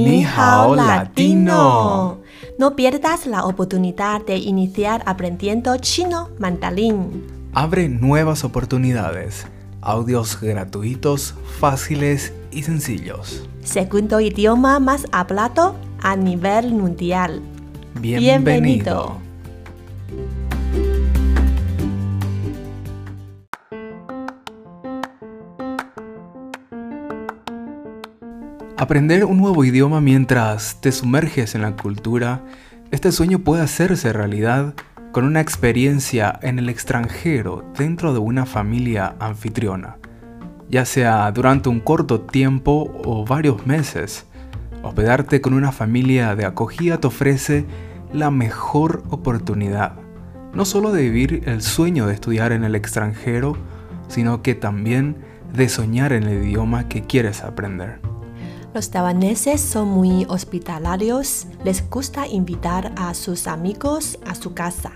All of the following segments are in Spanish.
Ni hao latino. No pierdas la oportunidad de iniciar aprendiendo chino mandarín. Abre nuevas oportunidades. Audios gratuitos, fáciles y sencillos. Segundo idioma más hablado a nivel mundial. Bienvenido. Aprender un nuevo idioma mientras te sumerges en la cultura, este sueño puede hacerse realidad con una experiencia en el extranjero dentro de una familia anfitriona, ya sea durante un corto tiempo o varios meses. Hospedarte con una familia de acogida te ofrece la mejor oportunidad, no solo de vivir el sueño de estudiar en el extranjero, sino que también de soñar en el idioma que quieres aprender. Los taiwaneses son muy hospitalarios, les gusta invitar a sus amigos a su casa.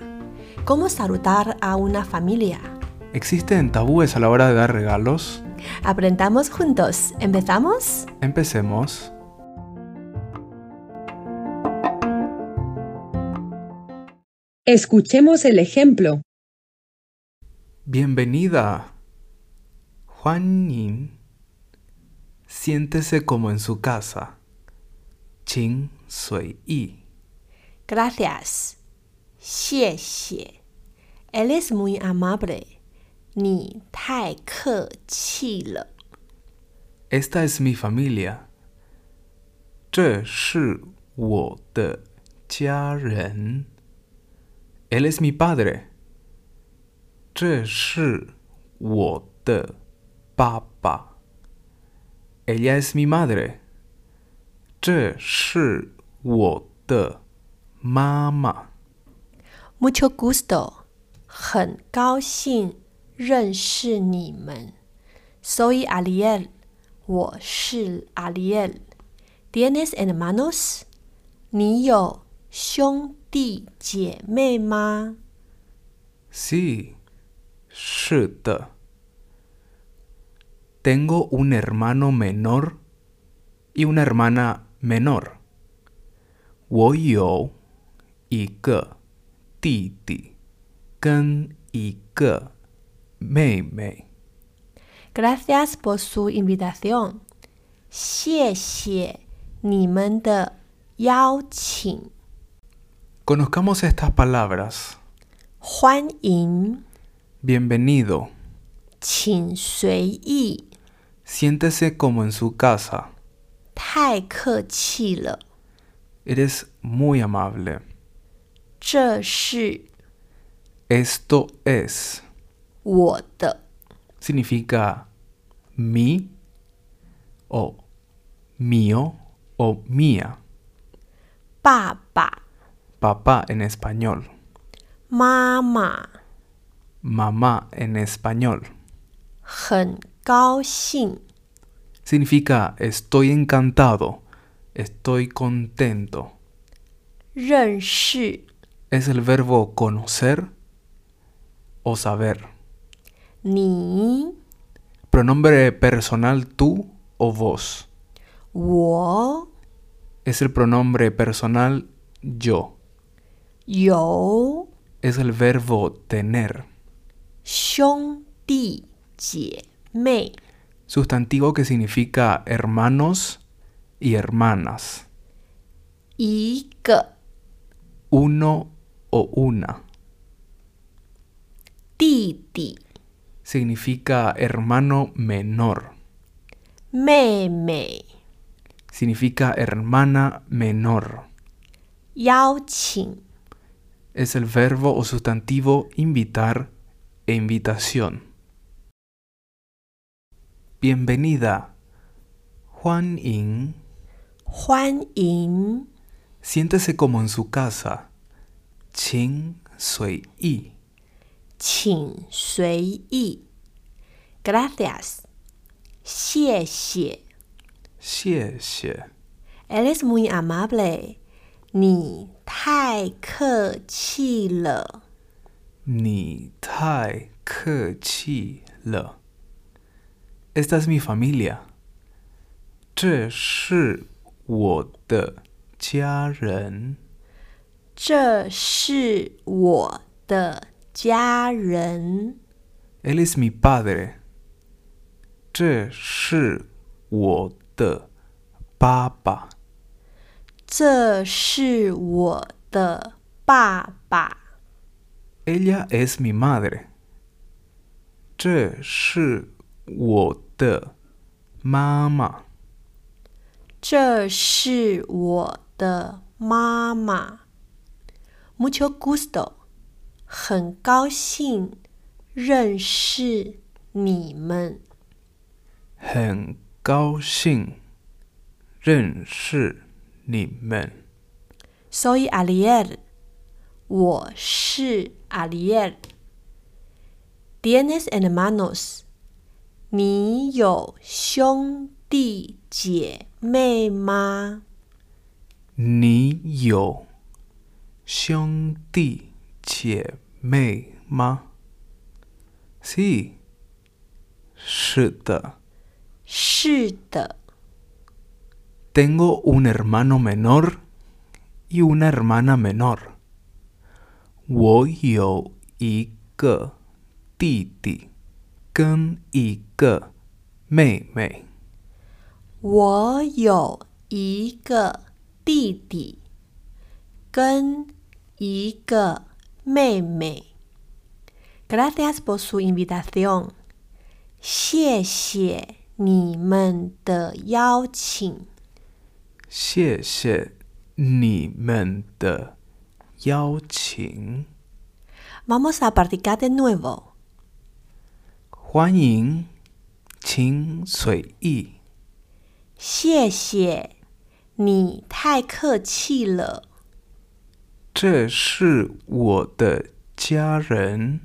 ¿Cómo saludar a una familia? ¿Existen tabúes a la hora de dar regalos? Aprendamos juntos. ¿Empezamos? Empecemos. Escuchemos el ejemplo. Bienvenida. Juan Yin. Siéntese como en su casa. Qing Sui Yi. Gracias. Xie xie. Él es muy amable. Ni tai ke qi. Esta es mi familia. Zhe shi wo de jia ren. Él es mi padre. Zhe shi wo de papa. Ella es mi madre. 这是我的妈妈。Mucho gusto. 很高兴认识你们。Soy Ariel. 我是 Ariel. ¿Tienes hermanos? 你有兄弟姐妹吗？Sí, 是的。Tengo un hermano menor y una hermana menor. 我有一个弟弟跟一个妹妹。 Gracias por su invitación. 谢谢你们的邀请。 Conozcamos estas palabras. 欢迎， Bienvenido. 请随意， Siéntese como en su casa. 太客气了。 Eres muy amable. 这是 Esto es. 我的 Significa mi o mío o mía. 爸爸 Papá en español. 妈妈， Mamá en español. 很 Gao. Significa estoy encantado, estoy contento. Ren shi. Es el verbo conocer o saber. Ni. Pronombre personal tú o vos. Wo. Es el pronombre personal yo. Yo. Es el verbo tener. Xiong di jie May. Sustantivo que significa hermanos y hermanas. Y que. Uno o una. Titi. Significa hermano menor. Mei Mei. Significa hermana menor. Yao Qing. Es el verbo o sustantivo invitar e invitación. Bienvenida. Juan Ying. Juan Ying. Siéntese como en su casa. Qing Sui Yi. Qing Sui Yi. Gracias. Xie Xie. Xie Xie. Eres muy amable. Ni Tai Ke Chi Le. Ni Tai Ke Chi Le. Esta es mi familia. 这是 我的家人。这是我的家人。 Él es mi padre. 这是我的爸爸。这是我的爸爸。 Ella es mi madre. 这是 我的妈妈。这是我的妈妈。Mucho gusto，很高兴认识你们。很高兴认识你们。Soy Ariel，我是 Ariel。Tienes hermanos，你有兄弟姐妹吗？你有兄弟姐妹吗？Sí，是的。是的， Tengo un hermano menor y una hermana menor. 我有一个弟弟 跟一个妹妹。我有一个弟弟跟一个妹妹。Gracias por su invitación，谢谢你们的邀请。谢谢你们的邀请。 Vamos a practicar de nuevo。 欢迎，请随意。谢谢，你太客气了。这是我的家人。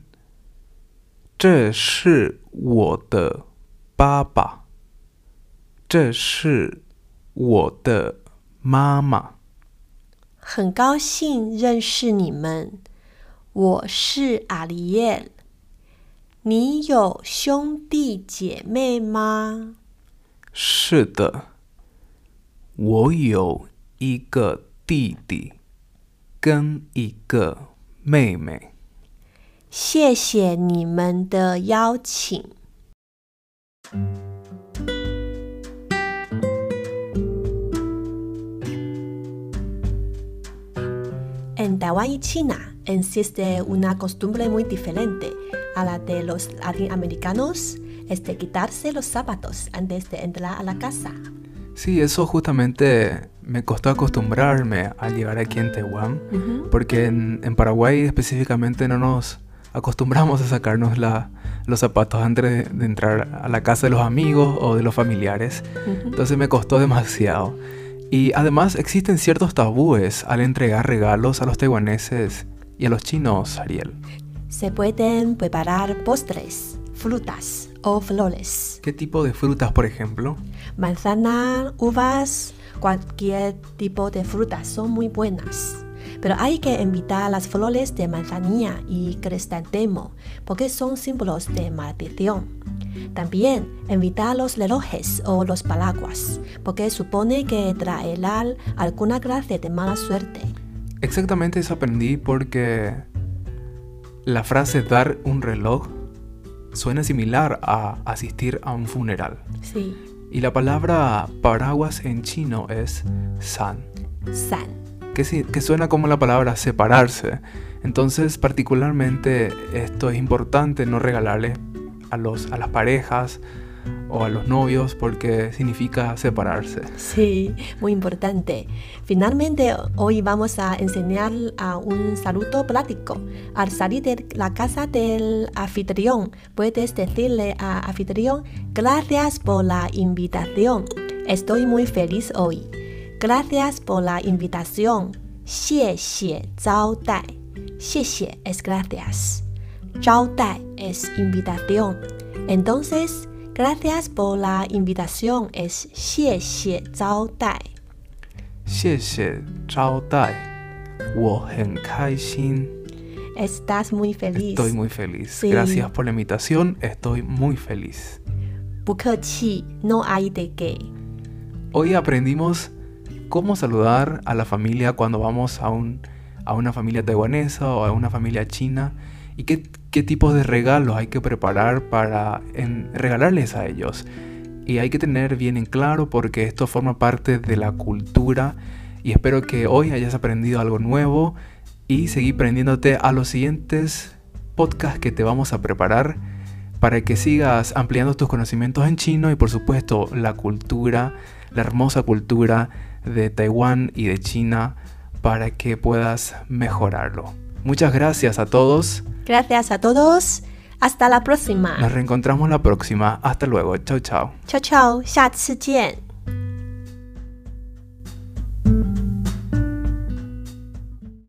这是我的爸爸。这是我的妈妈。很高兴认识你们，我是阿里耶。你有兄弟姐妹吗？是的，我有一个弟弟跟一个妹妹。谢谢你们的邀请。En Taiwán y China existe una costumbre muy diferente a la de los latinoamericanos, es de quitarse los zapatos antes de entrar a la casa. Sí, eso justamente me costó acostumbrarme al llegar aquí en Taiwán, porque en, en Paraguay específicamente no nos acostumbramos a sacarnos la- los zapatos antes de, de entrar a la casa de los amigos o de los familiares. Ujú. Entonces me costó demasiado. Y además existen ciertos tabúes al entregar regalos a los taiwaneses y a los chinos, Ariel. Se pueden preparar postres, frutas o flores. ¿Qué tipo de frutas, por ejemplo? Manzana, uvas, cualquier tipo de frutas son muy buenas. Pero hay que invitar las flores de manzanilla y crisantemo porque son símbolos de maldición. También invitar los relojes o los paraguas porque supone que traerán alguna clase de mala suerte. Exactamente eso aprendí porque la frase dar un reloj suena similar a asistir a un funeral. Sí, Y la palabra paraguas en chino es san, san. que, sí- que suena como la palabra separarse. Entonces, particularmente, esto es importante no regalarle a, los, a las parejas o a los novios porque significa separarse. Sí, muy importante. Finalmente, hoy vamos a enseñar a un saludo práctico. Al salir de la casa del anfitrión, puedes decirle al anfitrión, gracias por la invitación. Estoy muy feliz hoy. Gracias por la invitación. 谢谢招待.谢谢 es gracias. 招待 es invitación. Entonces, gracias por la invitación es 谢谢招待.谢谢招待，我很开心。 Estás muy feliz. Estoy muy feliz. Sí. Gracias por la invitación. Estoy muy feliz. 不客气, no hay de qué. Hoy aprendimos cómo saludar a la familia cuando vamos a, un, a una familia taiwanesa o a una familia china y qué, qué tipos de regalos hay que preparar para regalarles a ellos. Y hay que tener bien en claro porque esto forma parte de la cultura y espero que hoy hayas aprendido algo nuevo y seguir aprendiéndote a los siguientes podcasts que te vamos a preparar para que sigas ampliando tus conocimientos en chino y por supuesto la cultura, la hermosa cultura de Taiwán y de China para que puedas mejorarlo. Muchas gracias a todos. Gracias a todos. Hasta la próxima. Nos reencontramos la próxima. Hasta luego. Chao, chao. Chao, chao. 下次见.